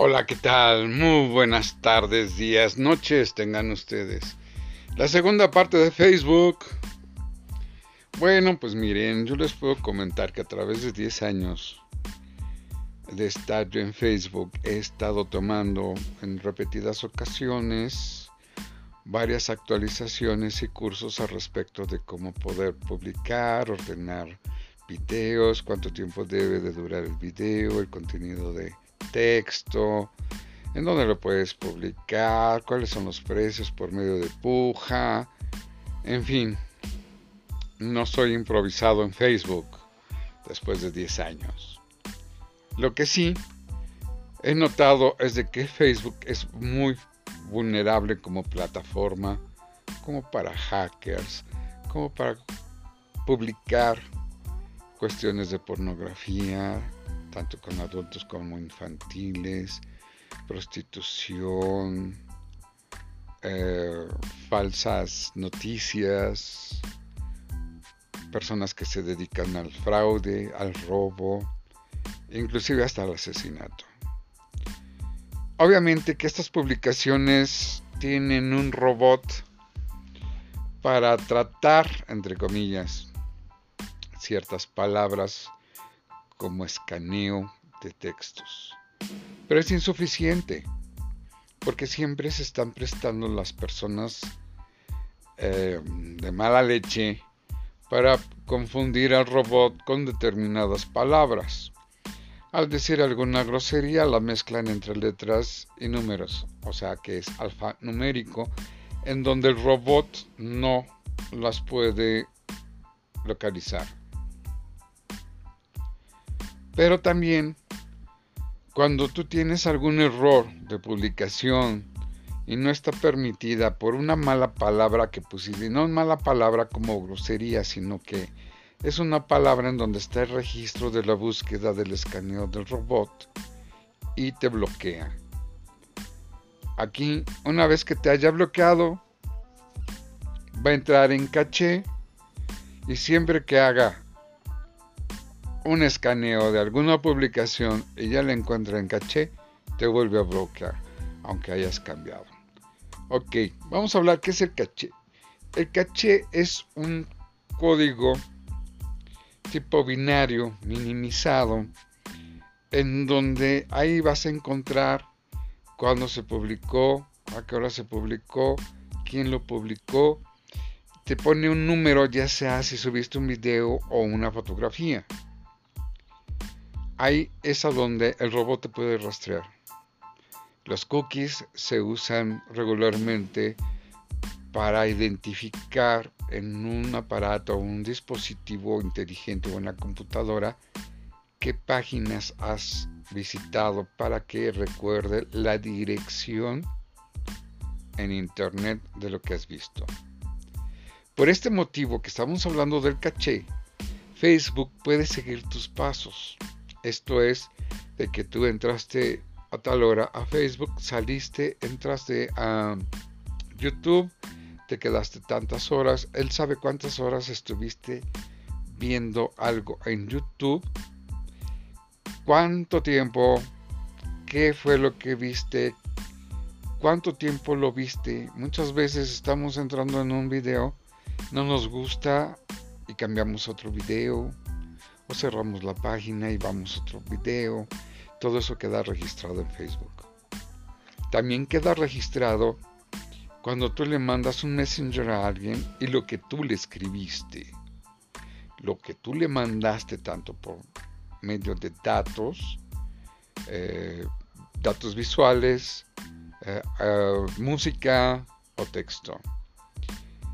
Hola, ¿qué tal? Muy buenas tardes, días, noches tengan ustedes. La segunda parte de Facebook. Bueno, pues miren, yo les puedo comentar que a través de 10 años de estar yo en Facebook he estado tomando en repetidas ocasiones varias actualizaciones y cursos al respecto de cómo poder publicar, ordenar videos, cuánto tiempo debe de durar el video, el contenido de texto, en dónde lo puedes publicar, cuáles son los precios por medio de puja, en fin, no soy improvisado en Facebook después de 10 años. Lo que sí he notado es de que Facebook es muy vulnerable como plataforma, como para hackers, como para publicar cuestiones de pornografía, tanto con adultos como infantiles, prostitución, eh, falsas noticias, personas que se dedican al fraude, al robo, inclusive hasta al asesinato. Obviamente que estas publicaciones tienen un robot para tratar, entre comillas, ciertas palabras como escaneo de textos. Pero es insuficiente, porque siempre se están prestando las personas eh, de mala leche para confundir al robot con determinadas palabras. Al decir alguna grosería la mezclan entre letras y números, o sea que es alfanumérico, en donde el robot no las puede localizar. Pero también cuando tú tienes algún error de publicación y no está permitida por una mala palabra que pusiste, no es mala palabra como grosería, sino que es una palabra en donde está el registro de la búsqueda del escaneo del robot y te bloquea. Aquí, una vez que te haya bloqueado, va a entrar en caché y siempre que haga un escaneo de alguna publicación y ya la encuentra en caché, te vuelve a bloquear, aunque hayas cambiado. Ok, vamos a hablar qué es el caché. El caché es un código tipo binario minimizado en donde ahí vas a encontrar cuándo se publicó, a qué hora se publicó, quién lo publicó. Te pone un número ya sea si subiste un video o una fotografía ahí es a donde el robot te puede rastrear. Los cookies se usan regularmente para identificar en un aparato o un dispositivo inteligente o una computadora qué páginas has visitado para que recuerde la dirección en internet de lo que has visto. Por este motivo que estamos hablando del caché, Facebook puede seguir tus pasos. Esto es de que tú entraste a tal hora a Facebook, saliste, entraste a YouTube, te quedaste tantas horas, él sabe cuántas horas estuviste viendo algo en YouTube, cuánto tiempo, qué fue lo que viste, cuánto tiempo lo viste. Muchas veces estamos entrando en un video, no nos gusta y cambiamos otro video o cerramos la página y vamos a otro video. Todo eso queda registrado en Facebook. También queda registrado cuando tú le mandas un messenger a alguien y lo que tú le escribiste. Lo que tú le mandaste tanto por medio de datos, eh, datos visuales, eh, eh, música o texto.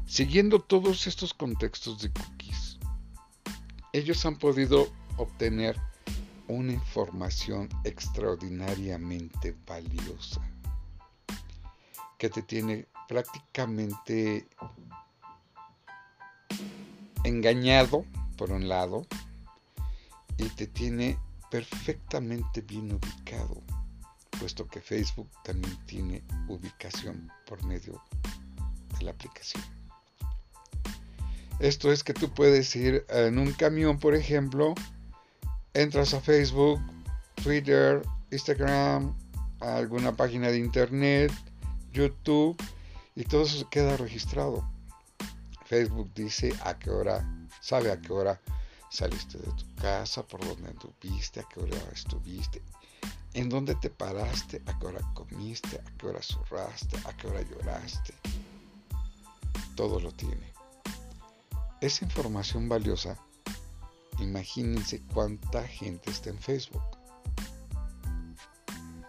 Siguiendo todos estos contextos de ellos han podido obtener una información extraordinariamente valiosa que te tiene prácticamente engañado por un lado y te tiene perfectamente bien ubicado puesto que Facebook también tiene ubicación por medio de la aplicación esto es que tú puedes ir en un camión, por ejemplo, entras a Facebook, Twitter, Instagram, alguna página de internet, YouTube, y todo eso queda registrado. Facebook dice a qué hora, sabe a qué hora saliste de tu casa, por dónde anduviste, a qué hora estuviste, en dónde te paraste, a qué hora comiste, a qué hora zurraste, a qué hora lloraste. Todo lo tiene. Esa información valiosa, imagínense cuánta gente está en Facebook.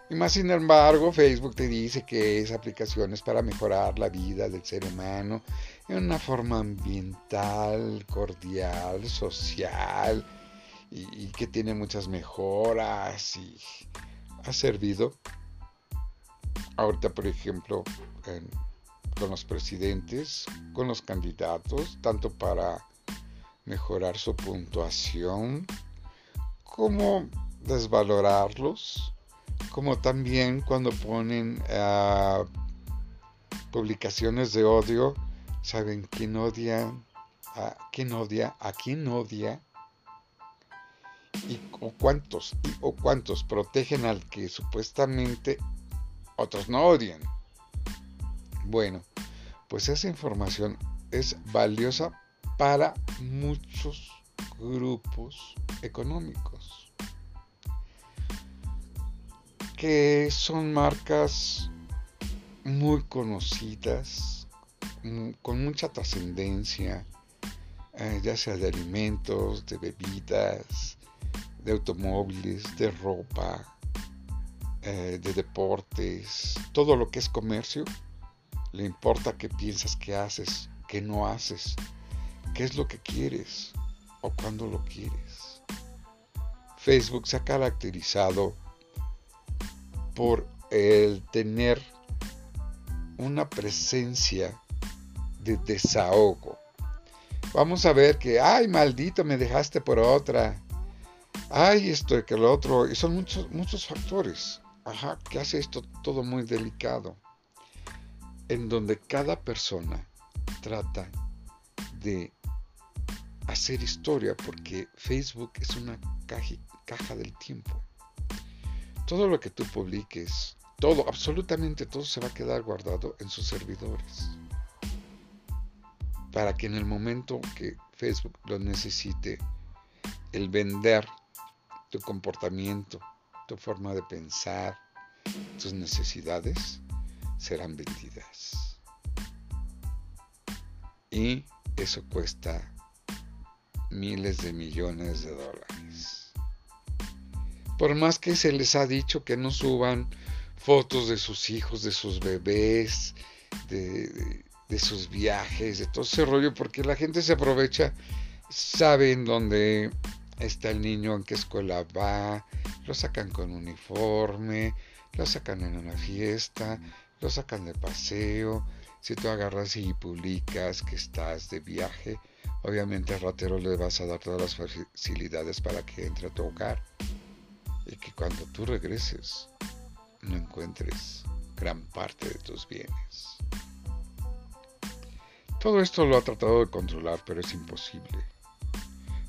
Y más sin embargo, Facebook te dice que es para mejorar la vida del ser humano en una forma ambiental, cordial, social y, que tiene muchas mejoras y ha servido. Ahorita, por ejemplo, con los presidentes, con los candidatos, tanto para mejorar su puntuación como desvalorarlos como también cuando ponen ah, publicaciones de odio, saben quién odia, a quién odia, a quién odia y o cuántos o cuántos protegen al que supuestamente otros no odian. Bueno, pues esa información es valiosa para muchos grupos económicos que son marcas muy conocidas, mm, con mucha trascendencia, eh, ya sea de alimentos, de bebidas, de automóviles, de ropa, eh, de deportes, todo lo que es comercio, le importa qué piensas que haces, qué no haces, qué es lo que quieres o cuándo lo quieres. Facebook se ha caracterizado por el tener una presencia de desahogo. Vamos a ver que, ay, maldito, me dejaste por otra. Ay, esto que lo otro. Y son muchos, muchos factores. Ajá, que hace esto todo muy delicado. En donde cada persona trata de hacer historia porque Facebook es una caja del tiempo todo lo que tú publiques, todo, absolutamente todo se va a quedar guardado en sus servidores. Para que en el momento que Facebook lo necesite, el vender tu comportamiento, tu forma de pensar, tus necesidades, serán vendidas. Y eso cuesta miles de millones de dólares. Por más que se les ha dicho que no suban fotos de sus hijos, de sus bebés, de, sus viajes, de todo ese rollo, porque la gente se aprovecha, saben dónde está el niño, en qué escuela va, lo sacan con uniforme, lo sacan en una fiesta, lo sacan de paseo. Si tú agarras y publicas que estás de viaje, obviamente al ratero le vas a dar todas las facilidades para que entre a tu hogar y que cuando tú regreses no encuentres gran parte de tus bienes. Todo esto lo ha tratado de controlar, pero es imposible,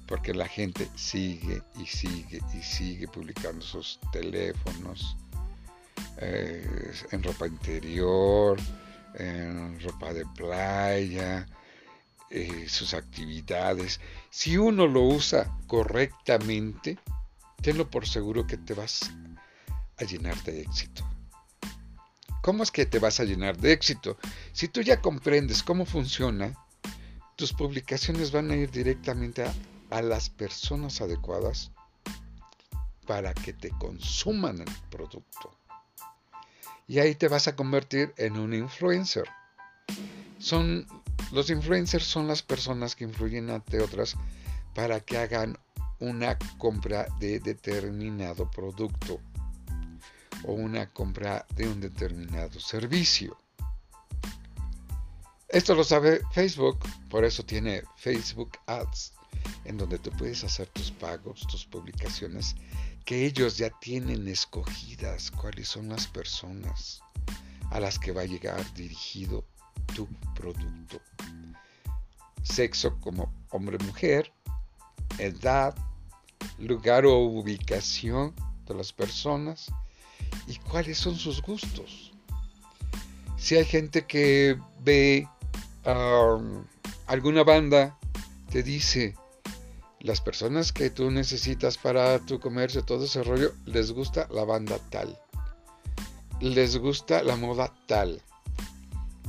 porque la gente sigue y sigue y sigue publicando sus teléfonos en ropa interior, en ropa de playa, eh, sus actividades. Si uno lo usa correctamente, tenlo por seguro que te vas a llenar de éxito. ¿Cómo es que te vas a llenar de éxito? Si tú ya comprendes cómo funciona, tus publicaciones van a ir directamente a las personas adecuadas para que te consuman el producto. Y ahí te vas a convertir en un influencer. Son los influencers son las personas que influyen ante otras para que hagan una compra de determinado producto o una compra de un determinado servicio. Esto lo sabe Facebook, por eso tiene Facebook Ads, en donde tú puedes hacer tus pagos, tus publicaciones, que ellos ya tienen escogidas cuáles son las personas a las que va a llegar dirigido tu producto. Sexo como hombre-mujer, edad, lugar o ubicación de las personas y cuáles son sus gustos. Si hay gente que ve um, alguna banda, te dice, las personas que tú necesitas para tu comercio, todo ese rollo, les gusta la banda tal. Les gusta la moda tal.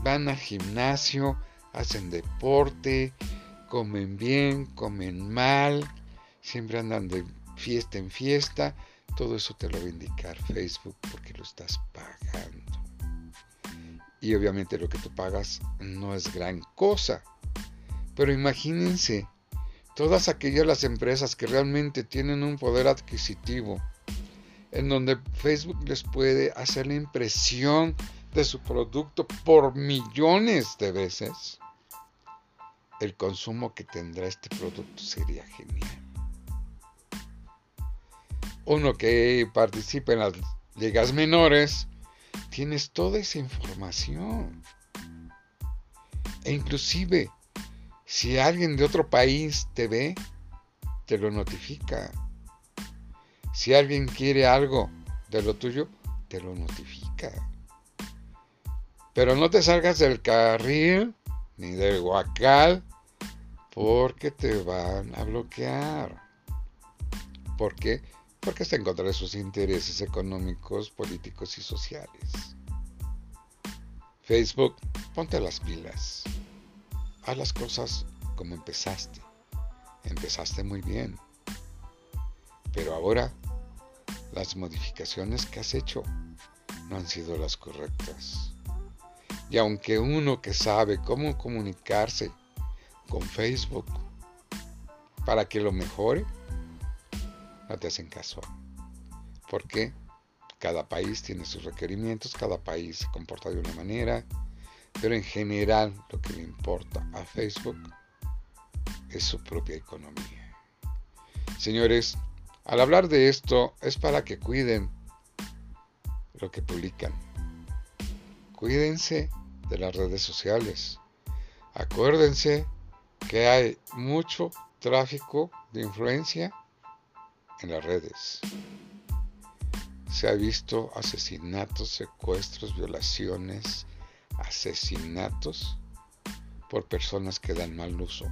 Van al gimnasio, hacen deporte, comen bien, comen mal, siempre andan de fiesta en fiesta. Todo eso te lo va a indicar Facebook porque lo estás pagando. Y obviamente lo que tú pagas no es gran cosa. Pero imagínense todas aquellas las empresas que realmente tienen un poder adquisitivo, en donde Facebook les puede hacer la impresión de su producto por millones de veces, el consumo que tendrá este producto sería genial. Uno que participa en las ligas menores, tienes toda esa información. E inclusive si alguien de otro país te ve, te lo notifica. Si alguien quiere algo de lo tuyo, te lo notifica. Pero no te salgas del carril ni del guacal porque te van a bloquear. ¿Por qué? Porque está en contra de sus intereses económicos, políticos y sociales. Facebook, ponte las pilas las cosas como empezaste. Empezaste muy bien. Pero ahora las modificaciones que has hecho no han sido las correctas. Y aunque uno que sabe cómo comunicarse con Facebook para que lo mejore, no te hacen caso. Porque cada país tiene sus requerimientos, cada país se comporta de una manera, pero en general lo que le importa a Facebook es su propia economía. Señores, al hablar de esto es para que cuiden lo que publican. Cuídense de las redes sociales. Acuérdense que hay mucho tráfico de influencia en las redes. Se ha visto asesinatos, secuestros, violaciones, asesinatos por personas que dan mal uso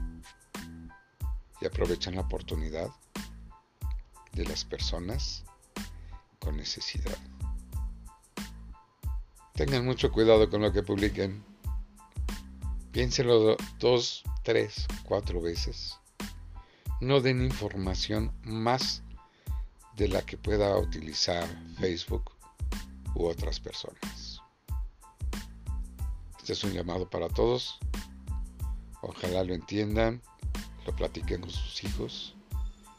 y aprovechan la oportunidad de las personas con necesidad. Tengan mucho cuidado con lo que publiquen. Piénsenlo dos, tres, cuatro veces. No den información más de la que pueda utilizar Facebook u otras personas. Este es un llamado para todos. Ojalá lo entiendan, lo platiquen con sus hijos,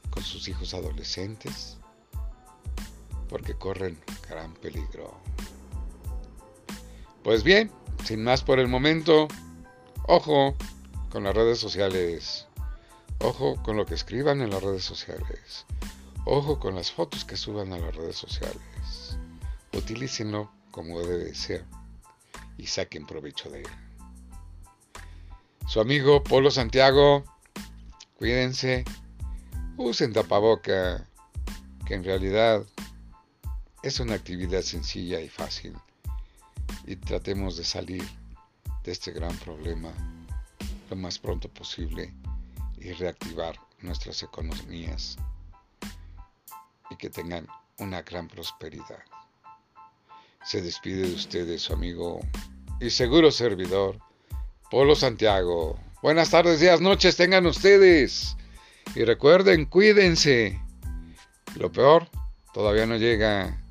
con sus hijos adolescentes, porque corren gran peligro. Pues bien, sin más por el momento, ojo con las redes sociales. Ojo con lo que escriban en las redes sociales. Ojo con las fotos que suban a las redes sociales. Utilícenlo como debe ser y saquen provecho de él. Su amigo Polo Santiago, cuídense, usen tapaboca, que en realidad es una actividad sencilla y fácil, y tratemos de salir de este gran problema lo más pronto posible y reactivar nuestras economías y que tengan una gran prosperidad. Se despide de ustedes su amigo y seguro servidor, Polo Santiago. Buenas tardes, días, noches tengan ustedes. Y recuerden, cuídense. Lo peor todavía no llega.